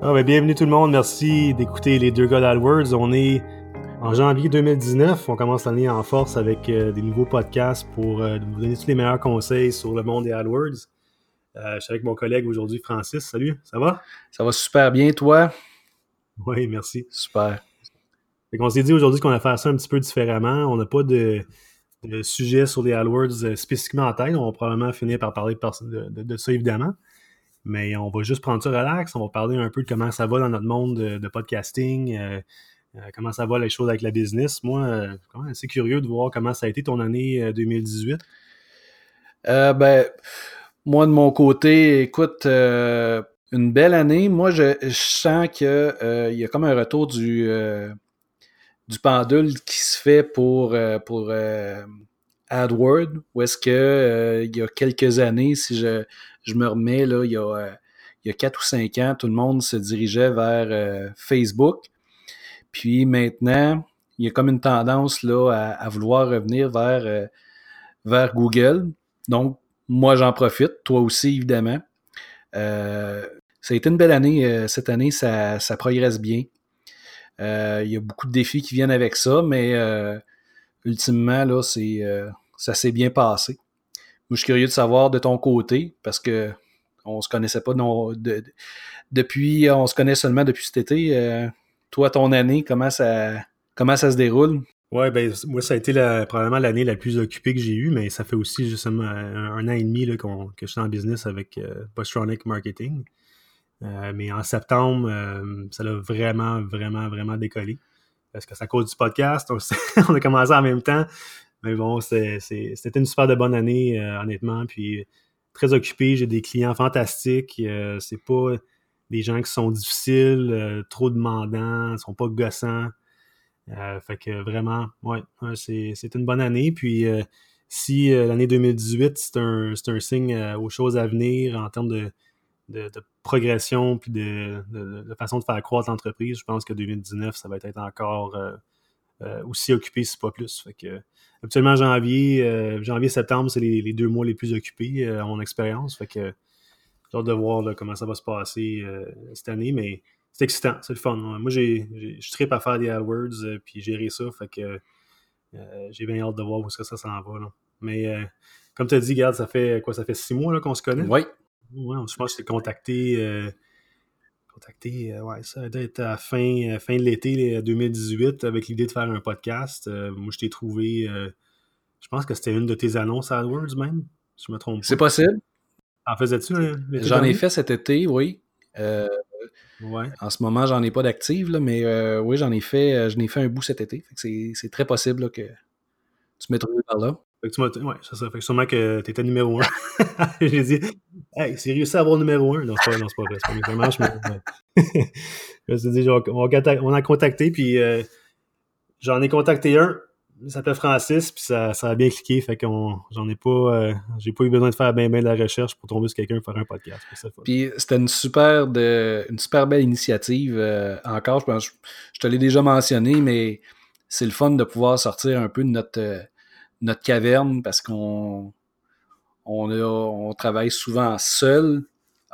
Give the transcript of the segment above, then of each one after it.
Ah, ben, bienvenue tout le monde, merci d'écouter les deux gars d'AdWords. On est en janvier 2019, on commence l'année en force avec euh, des nouveaux podcasts pour euh, vous donner tous les meilleurs conseils sur le monde des AdWords. Euh, je suis avec mon collègue aujourd'hui, Francis. Salut, ça va? Ça va super bien, toi? Oui, merci. Super. on s'est dit aujourd'hui qu'on allait faire ça un petit peu différemment. On n'a pas de, sujet sur les AdWords spécifiquement en tête. On va probablement finir par parler de ça, évidemment. Mais on va juste prendre ça relax. On va parler un peu de comment ça va dans notre monde de, podcasting, euh, euh, comment ça va les choses avec la business. Moi, euh, suis assez curieux de voir comment ça a été ton année 2018. ben, moi, de mon côté, écoute, une belle année. Moi, je, sens qu'il y a comme un retour du, du pendule qui se fait pour, pour AdWords, où est-ce que il y a quelques années, si je, je me remets, là, il y a, euh, il y a 4 ou 5 ans, tout le monde se dirigeait vers euh, Facebook. Puis maintenant, il y a comme une tendance à, vouloir revenir vers, euh, vers Google. Donc, moi, j'en profite, toi aussi, évidemment. ça a été une belle année. cette année, ça, ça progresse bien. il y a beaucoup de défis qui viennent avec ça, mais ultimement, là, c'est, ça s'est bien passé. Je suis curieux de savoir de ton côté, parce que on se connaissait pas depuis, on se connaît seulement depuis cet été. Euh, toi, ton année, comment ça, comment ça se déroule? Ouais, ben moi, ça a été probablement l'année la plus occupée que j'ai eue, mais ça fait aussi justement un, an et demi là, que je suis en business avec euh, Postronic Marketing. Euh, mais en septembre, ça a vraiment, vraiment, vraiment décollé. Parce que c'est à cause du podcast, on a commencé en même temps. Mais bon, c'était une super de bonne année, euh, honnêtement. Puis très occupé, j'ai des clients fantastiques. Euh, c'est pas des gens qui sont difficiles, euh, trop demandants, sont pas gossants. fait que vraiment, ouais, c'est une bonne année. Puis si l'année 2018, c'est un, un, signe aux choses à venir en termes de, de, progression puis de, de, façon de faire croître l'entreprise, je pense que 2019, ça va être encore aussi occupé, si pas plus. Fait que Habituellement, janvier, euh, janvier-septembre, c'est les, deux mois les plus occupés euh, à mon expérience. Fait que j'ai hâte de voir comment ça va se passer euh, cette année, mais c'est excitant, c'est le fun. Moi, j'ai, je tripe à faire des AdWords puis gérer ça. Fait que j'ai bien hâte de voir où ça, ça s'en va. Mais comme tu as dit, regarde, ça fait quoi? Ça fait six mois qu'on se connaît? Oui. Ouais, je pense que je t'ai contacté contacté, ouais, ça doit être à fin, fin de l'été 2018 avec l'idée de faire un podcast. moi, je t'ai trouvé, je pense que c'était une de tes annonces AdWords même, si je me trompe C'est possible. En faisais-tu J'en ai fait cet été, oui. ouais. En ce moment, j'en ai pas d'active, mais oui, j'en ai fait, je n'ai fait un bout cet été. C'est très possible que tu m'aies trouvé par là? Fait que tu m'as. Ouais, c'est ça. Fait que sûrement que t'étais numéro un. J'ai dit, hey, c'est réussi à avoir numéro un. Non, c'est pas, non, c'est pas vrai. C'est pas marche, mais. je me suis dit, on, a contacté, puis euh, j'en ai contacté un. Il s'appelle Francis, puis ça, ça a bien cliqué. Fait que j'en ai pas. Euh, j'ai pas eu besoin de faire bien, bien de la recherche pour tomber sur quelqu'un pour faire un podcast. Puis c'était une super, de, une super belle initiative. Euh, encore, je pense, je te l'ai déjà mentionné, mais c'est le fun de pouvoir sortir un peu de notre notre caverne parce qu'on on, on travaille souvent seul.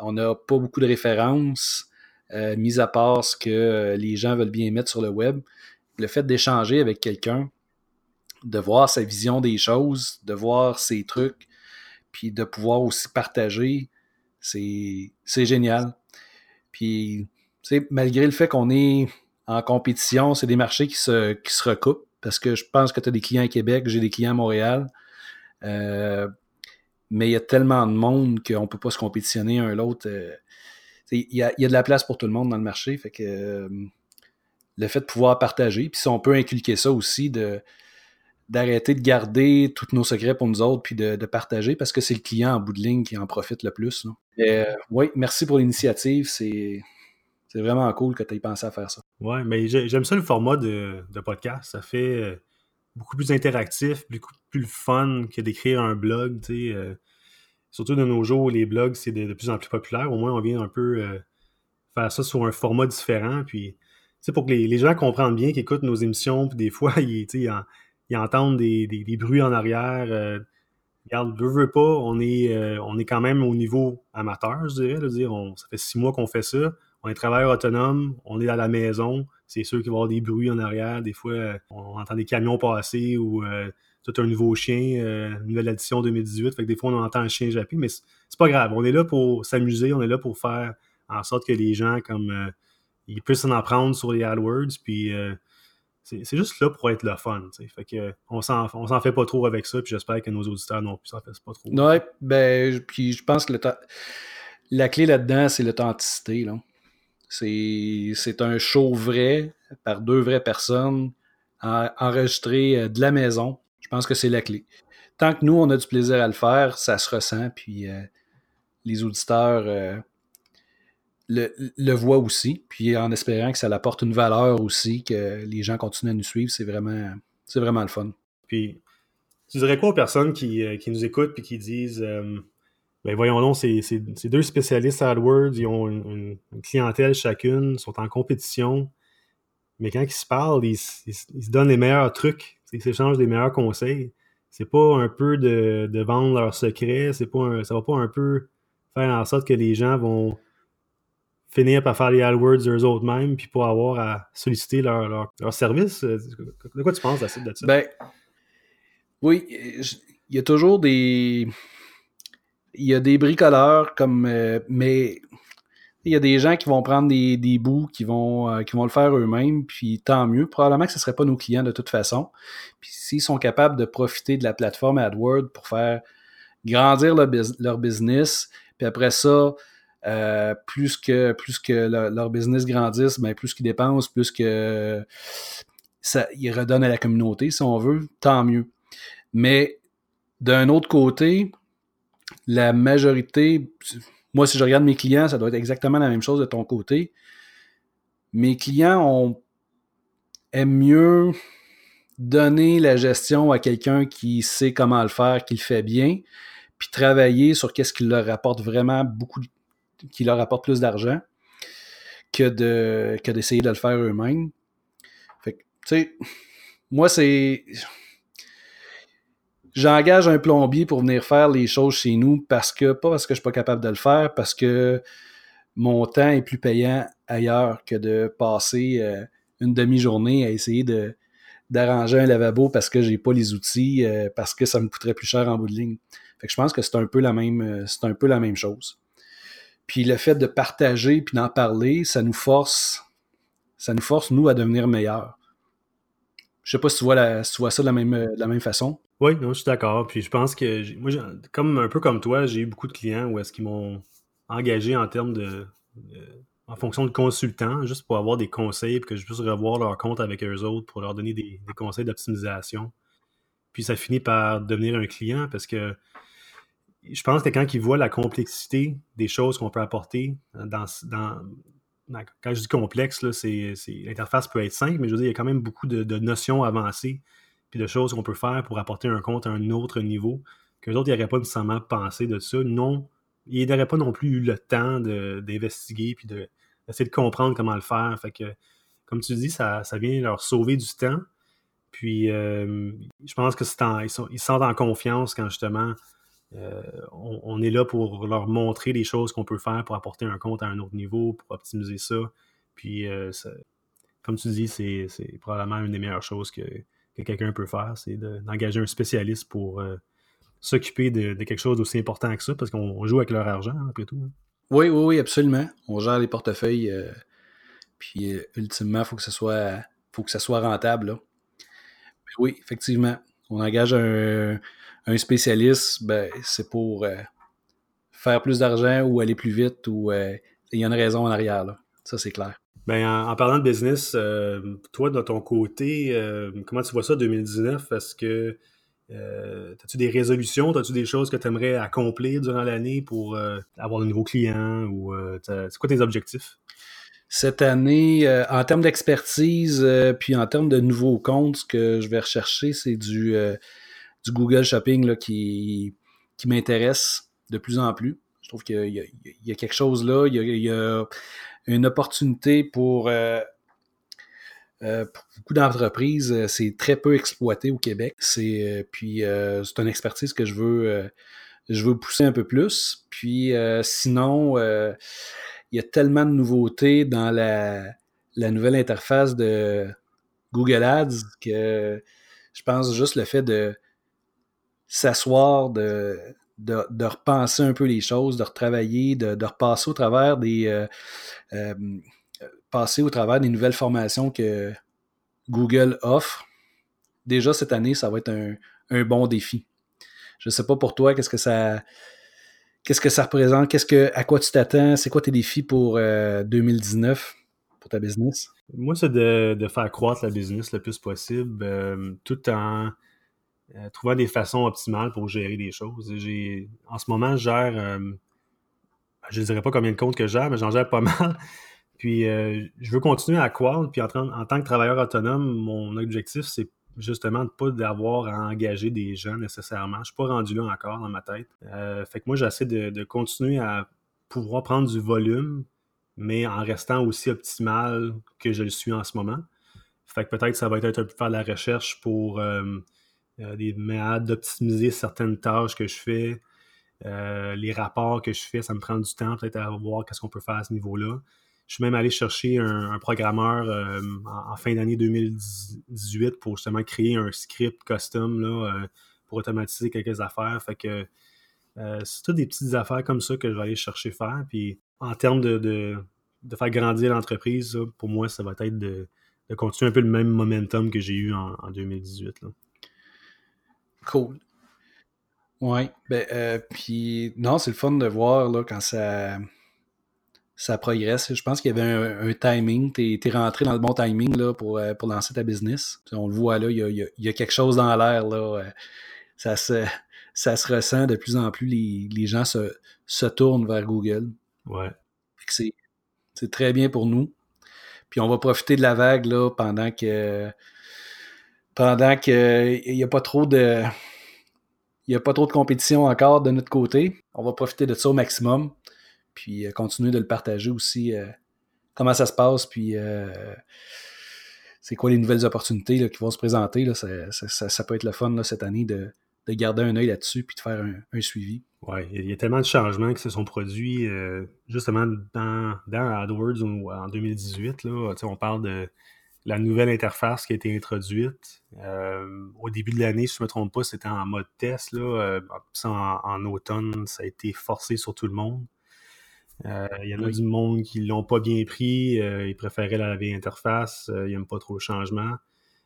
On n'a pas beaucoup de références, euh, mis à part ce que euh, les gens veulent bien mettre sur le web. Le fait d'échanger avec quelqu'un, de voir sa vision des choses, de voir ses trucs, puis de pouvoir aussi partager, c'est génial. Puis, malgré le fait qu'on est en compétition, c'est des marchés qui se, qui se recoupent parce que je pense que tu as des clients à Québec, j'ai des clients à Montréal. Euh, mais il y a tellement de monde qu'on ne peut pas se compétitionner un l'autre. Euh, il y, a, de la place pour tout le monde dans le marché. Fait que euh, le fait de pouvoir partager, puis si on peut inculquer ça aussi, de d'arrêter de garder tous nos secrets pour nous autres, puis de, partager, parce que c'est le client en bout de ligne qui en profite le plus. oui, merci pour l'initiative. C'est c'est vraiment cool que tu aies pensé à faire ça. Ouais, mais j'aime ça le format de, podcast. Ça fait euh, beaucoup plus interactif, beaucoup plus fun que d'écrire un blog. Euh, surtout de nos jours, les blogs, c'est de, plus en plus populaire. Au moins, on vient un peu euh, faire ça sur un format différent. Puis, pour que les, gens comprennent bien, qu'ils écoutent nos émissions, puis des fois, ils, ils, entendent des, bruits en arrière. regarde, veux, veux pas, on est, on est quand même au niveau amateur, je dirais. ça fait six mois qu'on fait ça on est travailleur autonome, on est à la maison, c'est sûr qu'il va y avoir des bruits en arrière. Des fois, on entend des camions passer ou tout un nouveau chien, nouvelle édition 2018. Fait que des fois, on entend un chien japper, mais c'est pas grave. On est là pour s'amuser, on est là pour faire en sorte que les gens, comme, ils puissent en apprendre sur les AdWords, puis c'est juste là pour être le fun. Fait que on s'en fait pas trop avec ça, puis j'espère que nos auditeurs non plus s'en fassent pas trop. Ben, puis je pense que la clé là-dedans, c'est l'authenticité. C'est un show vrai par deux vraies personnes enregistré euh, de la maison. Je pense que c'est la clé. Tant que nous, on a du plaisir à le faire, ça se ressent, puis euh, les auditeurs euh, le, voit aussi, puis en espérant que ça apporte une valeur aussi, que les gens continuent à nous suivre, c'est vraiment, vraiment le fun. Puis, tu dirais quoi aux personnes qui, nous écoutent puis qui disent ben voyons donc, c'est, deux spécialistes AdWords, ils ont une, clientèle chacune, sont en compétition, mais quand ils se parlent, ils, se donnent les meilleurs trucs, ils s'échangent les meilleurs conseils. C'est pas un peu de, vendre leurs secrets, c'est pas ça va pas un peu faire en sorte que les gens vont finir par faire les AdWords eux autres mêmes, puis pour avoir à solliciter leur, leur, leur, service. De quoi tu penses de ça? Ben, oui, il y a toujours des. Il y a des bricoleurs comme. Euh, mais il y a des gens qui vont prendre des, des bouts, qui vont, euh, qui vont le faire eux-mêmes, puis tant mieux. Probablement que ce ne seraient pas nos clients de toute façon. Puis s'ils sont capables de profiter de la plateforme AdWords pour faire grandir leur, business, puis après ça, euh, plus que, plus que leur business grandisse, ben, plus qu'ils dépensent, plus que ils redonnent à la communauté, si on veut, tant mieux. Mais d'un autre côté, la majorité, moi, si je regarde mes clients, ça doit être exactement la même chose de ton côté. Mes clients ont, aiment mieux donner la gestion à quelqu'un qui sait comment le faire, qui le fait bien, puis travailler sur qu'est-ce qui leur apporte vraiment beaucoup, qui leur apporte plus d'argent que de que d'essayer de le faire eux-mêmes. Fait que, tu sais, moi, c'est. J'engage un plombier pour venir faire les choses chez nous parce que, pas parce que je suis pas capable de le faire, parce que mon temps est plus payant ailleurs que de passer euh, une demi-journée à essayer de d'arranger un lavabo parce que j'ai pas les outils, euh, parce que ça me coûterait plus cher en bout de ligne. Fait que je pense que c'est un peu la même, euh, c'est un peu la même chose. Puis le fait de partager puis d'en parler, ça nous force, ça nous force, nous, à devenir meilleurs. Je sais pas si tu vois, la, ça de la même, la même façon. Oui, non, je suis d'accord. Puis je pense que, moi, comme, un peu comme toi, j'ai eu beaucoup de clients où est-ce qu'ils m'ont engagé en termes de, en fonction de consultants, juste pour avoir des conseils, puis que je puisse revoir leur compte avec eux autres pour leur donner des, conseils d'optimisation. Puis ça finit par devenir un client parce que je pense que quand ils voient la complexité des choses qu'on peut apporter dans, quand je dis complexe, l'interface peut être simple, mais je veux dire, il y a quand même beaucoup de, notions avancées puis de choses qu'on peut faire pour apporter un compte à un autre niveau que les autres n'auraient pas nécessairement pensé de ça. Non, ils n'auraient pas non plus eu le temps d'investiguer puis d'essayer de comprendre comment le faire. Fait que, comme tu dis, ça, vient leur sauver du temps. Puis, euh, je pense que ils, sont, ils se sentent en confiance quand justement euh, on, est là pour leur montrer les choses qu'on peut faire pour apporter un compte à un autre niveau, pour optimiser ça. Puis, euh, comme tu dis, c'est probablement une des meilleures choses que, quelqu'un peut faire, c'est d'engager un spécialiste pour euh, s'occuper de, quelque chose d'aussi important que ça, parce qu'on joue avec leur argent, après tout. Hein. Oui, oui, oui, absolument. On gère les portefeuilles, puis ultimement, il faut que ce soit, faut que ça soit rentable. oui, effectivement. On engage un, spécialiste, ben, c'est pour euh, faire plus d'argent ou aller plus vite ou euh, il y a une raison en arrière. Là. Ça, c'est clair. Ben, en, parlant de business, euh, toi, de ton côté, comment tu vois ça 2019? Est-ce que as-tu des résolutions? As-tu des choses que tu aimerais accomplir durant l'année pour avoir de nouveaux clients? ou C'est quoi tes objectifs? Cette année, en termes d'expertise, puis en termes de nouveaux comptes, ce que je vais rechercher, c'est du du Google Shopping là, qui, qui m'intéresse de plus en plus. Je trouve qu'il y, a quelque chose là, il y a, une opportunité pour, euh, euh, beaucoup d'entreprises. C'est très peu exploité au Québec. C'est euh, puis c'est une expertise que je veux je veux pousser un peu plus. Puis sinon, il y a tellement de nouveautés dans la, la nouvelle interface de Google Ads que je pense juste le fait de s'asseoir, de, de, repenser un peu les choses, de retravailler, de, repasser au travers des euh, euh, passer au travers des nouvelles formations que Google offre. Déjà cette année, ça va être un, un bon défi. Je ne sais pas pour toi, qu'est-ce que ça qu'est-ce que ça représente, qu'est-ce que à quoi tu t'attends, c'est quoi tes défis pour 2019 euh, pour ta business? Moi, c'est de, faire croître la business le plus possible, tout en euh, trouver des façons optimales pour gérer des choses. J'ai, en ce moment, je gère, euh, je ne dirais pas combien de comptes que je gère, mais j'en gère pas mal. Puis euh, je veux continuer à croître. Puis en, en, tant que travailleur autonome, mon objectif, c'est justement de pas d'avoir à engager des gens nécessairement. Je suis pas rendu là encore dans ma tête. fait que moi, j'essaie de, de, continuer à pouvoir prendre du volume, mais en restant aussi optimal que je le suis en ce moment. Fait que peut-être ça va être un peu faire de la recherche pour euh, des manières d'optimiser certaines tâches que je fais, euh, les rapports que je fais, ça me prend du temps peut-être à voir qu'est-ce qu'on peut faire à ce niveau-là. Je suis même allé chercher un, programmeur euh, en, fin d'année 2018 pour justement créer un script custom là, pour automatiser quelques affaires. C'est toutes des petites affaires comme ça que je vais aller chercher faire. Puis en termes de, faire grandir l'entreprise, pour moi, ça va être de, continuer un peu le même momentum que j'ai eu en, en 2018. Là. Cool. Ouais. Ben, euh, puis, non, c'est le fun de voir là, quand ça, ça progresse. Je pense qu'il y avait un, timing. Tu es, rentré dans le bon timing là, pour, euh, pour lancer ta business. On le voit là, il y a, y a, quelque chose dans l'air. là. Euh, ça se, ça se ressent de plus en plus. Les, les gens se, se tournent vers Google. Ouais. C'est très bien pour nous. Puis on va profiter de la vague là, pendant que pendant qu'il n'y a pas trop de. Il n'y a pas trop de compétition encore de notre côté. On va profiter de ça au maximum. Puis euh, continuer de le partager aussi. Euh, comment ça se passe, puis euh, c'est quoi les nouvelles opportunités qui vont se présenter. Ça, peut être le fun cette année de, garder un œil là-dessus puis de faire un, suivi. Oui, il y a tellement de changements qui se sont produits justement dans, dans AdWords en 2018. Là, on parle de la nouvelle interface qui a été introduite. Euh, au début de l'année, si je ne me trompe pas, c'était en mode test. Là, euh, en, automne, ça a été forcé sur tout le monde. Euh, il y en a du monde qui ne l'ont pas bien pris. ils préféraient la vieille interface. ils n'aiment pas trop le changement.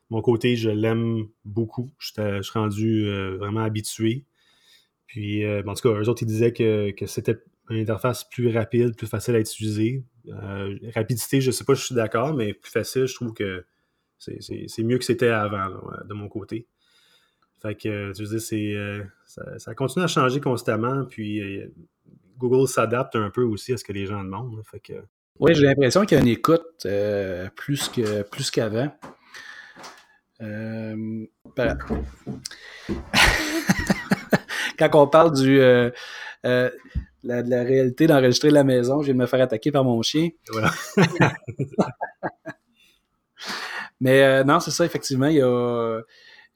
Mon côté, je l'aime beaucoup. Je suis rendu vraiment habitué. Puis, en tout cas, eux autres, ils disaient que, que c'était une interface plus rapide, plus facile à utiliser. Euh, rapidité, je sais pas, je suis d'accord, mais plus facile, je trouve que c'est mieux que c'était avant, de mon côté. Fait que, tu veux c'est, euh, ça, continue à changer constamment, puis euh, Google s'adapte un peu aussi à ce que les gens demandent. Fait que... Oui, j'ai l'impression qu'il y a écoute plus, que, plus qu'avant. Quand on parle du la, la réalité d'enregistrer la maison. Je viens de me faire attaquer par mon chien. Voilà. Mais euh, non, c'est ça, effectivement. Il y a,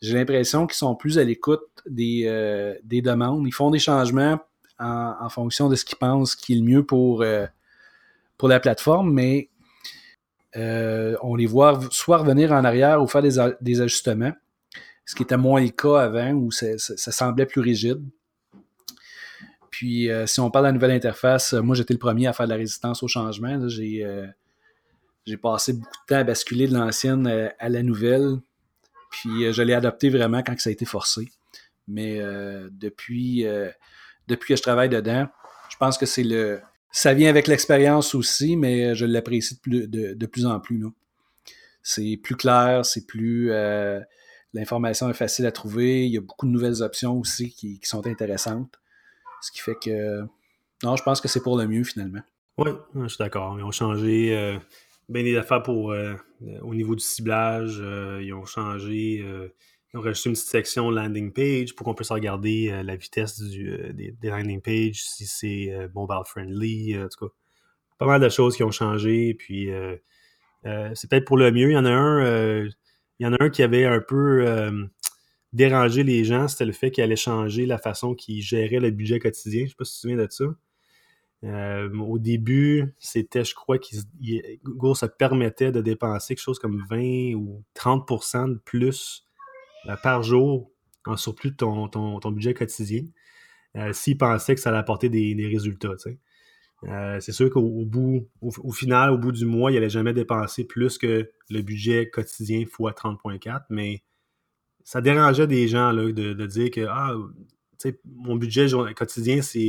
j'ai l'impression qu'ils sont plus à l'écoute des, euh, des demandes. Ils font des changements en, fonction de ce qu'ils pensent qui est le mieux pour, euh, pour la plateforme, mais on les voit soit revenir en arrière ou faire des, des ajustements, ce qui était moins le cas avant où ça semblait plus rigide. Puis, euh, si on parle de la nouvelle interface, euh, moi, j'étais le premier à faire de la résistance au changement. Euh, j'ai, passé beaucoup de temps à basculer de l'ancienne à la nouvelle. Puis, je l'ai adopté vraiment quand ça a été forcé. Mais depuis, depuis que je travaille dedans, je pense que c'est le. Ça vient avec l'expérience aussi, mais je l'apprécie de plus, en plus. C'est plus clair, c'est plus. L'information est facile à trouver. Il y a beaucoup de nouvelles options aussi qui sont intéressantes. Ce qui fait que. Non, je pense que c'est pour le mieux finalement. Oui, je suis d'accord. Ils ont changé euh, bien des affaires pour, euh, au niveau du ciblage. Euh, ils ont changé. ils ont rajouté une petite section landing page pour qu'on puisse regarder la vitesse des, landing pages, si c'est mobile friendly. en tout cas, pas mal de choses qui ont changé. Puis c'est peut-être pour le mieux. Il y en a un. il y en a un qui avait un peu déranger les gens, c'était le fait qu'il allait changer la façon qu'ils géraient le budget quotidien. Je ne sais pas si tu te souviens de ça. au début, c'était, je crois, que Google se permettait de dépenser quelque chose comme 20 ou 30% de plus par jour en surplus de ton, budget quotidien s'il pensait que ça allait apporter des, résultats. c'est sûr qu'au bout, au, final, au bout du mois, il n'allait jamais dépenser plus que le budget quotidien x 30.4, mais ça dérangeait des gens là, de, dire que ah, mon budget quotidien, c'est,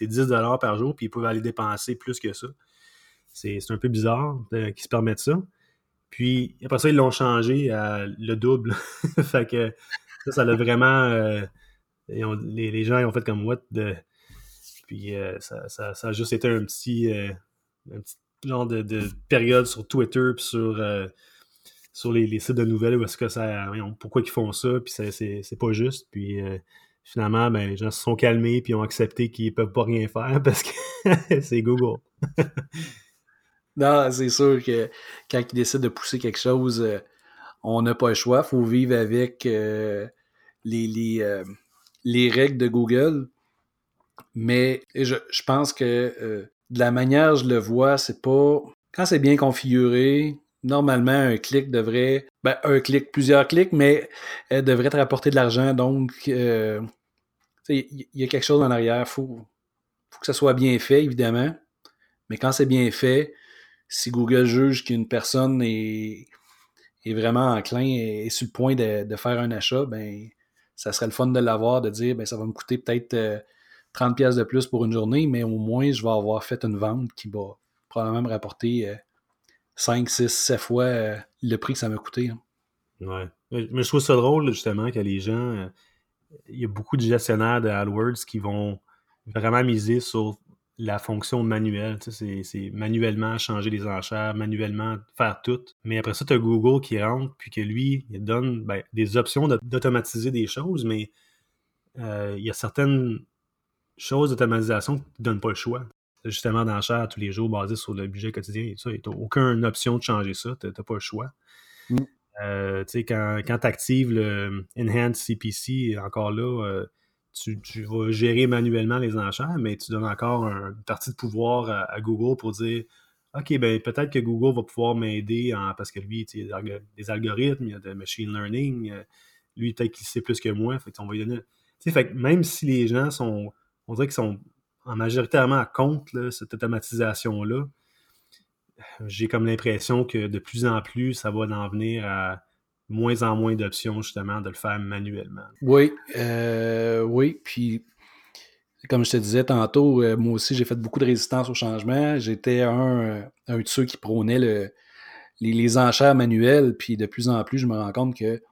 10 euh, par jour, puis ils peuvent aller dépenser plus que ça. C'est, un peu bizarre qu'ils se permettent ça. Puis après ça, ils l'ont changé à le double. fait que ça, ça l'a vraiment. Euh, les, gens ils ont fait comme what de. Puis euh, ça, a juste été un petit, un petit genre de, période sur Twitter puis sur sur les, sites de nouvelles où est-ce que ça. Pourquoi ils font ça, puis c'est pas juste. Puis euh, finalement, ben, les gens se sont calmés puis ont accepté qu'ils peuvent pas rien faire parce que c'est Google. non, c'est sûr que quand ils décident de pousser quelque chose, euh, on n'a pas le choix. Faut vivre avec euh, les, les, les, règles de Google. Mais je, je pense que de la manière je le vois, c'est pas. Quand c'est bien configuré, normalement, un clic devrait, ben, un clic, plusieurs clics, mais elle devrait te rapporter de l'argent. Donc, euh, il y a quelque chose en arrière. Il faut, que ça soit bien fait, évidemment. Mais quand c'est bien fait, si Google juge qu'une personne est, est vraiment enclin et est sur le point de, faire un achat, ben, ça serait le fun de l'avoir, de dire, ben, ça va me coûter peut-être 30 euh, pièces de plus pour une journée, mais au moins, je vais avoir fait une vente qui va probablement me rapporter euh, 5, 6, 7 fois euh, le prix que ça m'a coûté. Hein. Ouais. Mais je trouve ça drôle, justement, que les gens. Euh, il y a beaucoup de gestionnaires de AdWords qui vont vraiment miser sur la fonction manuelle. c'est manuellement changer les enchères, manuellement faire tout. Mais après ça, tu as Google qui rentre, puis que lui, il donne ben, des options d'automatiser des choses, mais euh, il y a certaines choses d'automatisation qui ne donnent pas le choix justement d'enchères tous les jours basé sur le budget quotidien et ça. Tu n'as aucune option de changer ça. Tu n'as pas le choix. Mm. Euh, quand, quand tu actives le Enhanced CPC, encore là, euh, tu, vas gérer manuellement les enchères, mais tu donnes encore une partie de pouvoir à, Google pour dire OK, ben peut-être que Google va pouvoir m'aider parce que lui, il y a des algorithmes, il y a de machine learning, euh, lui, peut-être qu'il sait plus que moi. Fait on va lui donner. Fait même si les gens sont. On dirait qu'ils sont en majoritairement contre cette automatisation-là, j'ai comme l'impression que de plus en plus, ça va en venir à moins en moins d'options, justement, de le faire manuellement. Oui, euh, oui. Puis, comme je te disais tantôt, euh, moi aussi, j'ai fait beaucoup de résistance au changement. J'étais un, un de ceux qui prônait le, les, les, enchères manuelles. Puis, de plus en plus, je me rends compte que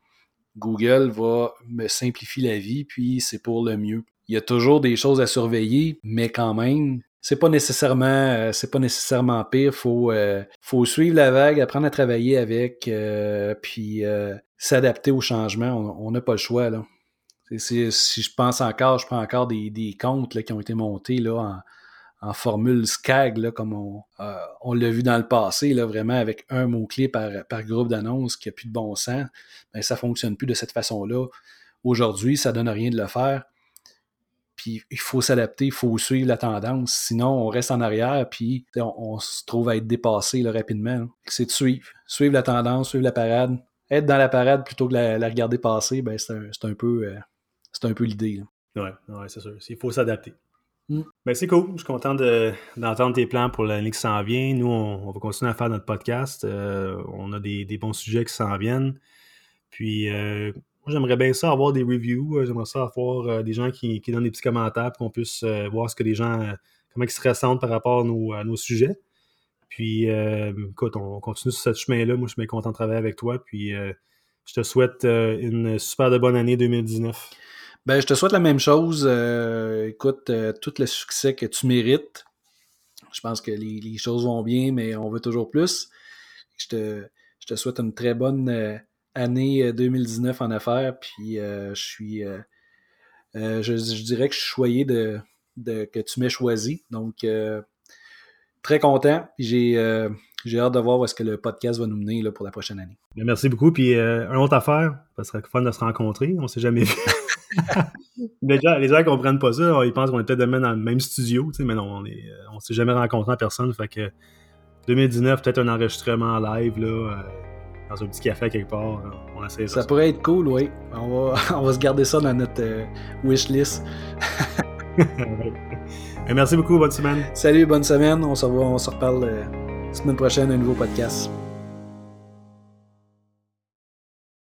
Google va me simplifier la vie, puis c'est pour le mieux il y a toujours des choses à surveiller, mais quand même, c'est pas nécessairement euh, c'est pas nécessairement pire. Faut euh, faut suivre la vague, apprendre à travailler avec, euh, puis s'adapter au changement. On n'a pas le choix là. si je pense encore, je prends encore des, des comptes qui ont été montés là en, formule SCAG, là, comme on, on l'a vu dans le passé, là, vraiment avec un mot-clé par, par groupe d'annonces qui a plus de bon sens, ben, ça fonctionne plus de cette façon-là. Aujourd'hui, ça donne rien de le faire. Puis il faut s'adapter, il faut suivre la tendance. Sinon, on reste en arrière, puis on, se trouve à être dépassé rapidement. C'est de suivre. Suivre la tendance, suivre la parade. Être dans la parade plutôt que la, la regarder passer, ben, c'est un, peu, euh, un peu l'idée. Oui, ouais, c'est sûr. Il faut s'adapter. Mm. Ben, c'est cool. Je suis content d'entendre tes plans pour l'année qui s'en vient. Nous, on, va continuer à faire notre podcast. Euh, on a des, bons sujets qui s'en viennent. Puis, euh, j'aimerais bien ça avoir des reviews. Euh, j'aimerais ça avoir euh, des gens qui, donnent des petits commentaires pour qu'on puisse euh, voir ce que les gens, comment ils se ressentent par rapport à nos, sujets. Puis, écoute, on continue sur ce chemin-là. Moi, je suis bien content de travailler avec toi. Puis, je te souhaite une super de bonne année 2019. Ben, je te souhaite la même chose. écoute, tout le succès que tu mérites. Je pense que les, choses vont bien, mais on veut toujours plus. Je te, je te souhaite une très bonne année 2019 euh, en affaires, puis euh, je suis. Euh, je, dirais que je suis choyé de, que tu m'aies choisi. Donc, très content. J'ai j'ai hâte de voir où est-ce que le podcast va nous mener là, pour la prochaine année. Merci beaucoup. Puis, une autre affaire, ça serait fun de se rencontrer. On ne s'est jamais vu. les, gens, gens comprennent pas ça. Ils pensent qu'on est peut-être demain dans le même studio, mais non, on on s'est jamais rencontré en personne. Fait que 2019, peut-être un enregistrement live, là, euh, dans un petit café quelque part. On essaie ça. pourrait être cool, oui. On va, on va se garder ça dans notre euh, wishlist. Merci beaucoup, bonne semaine. Salut, bonne semaine. On se revoit, on se reparle la euh, semaine prochaine, un nouveau podcast.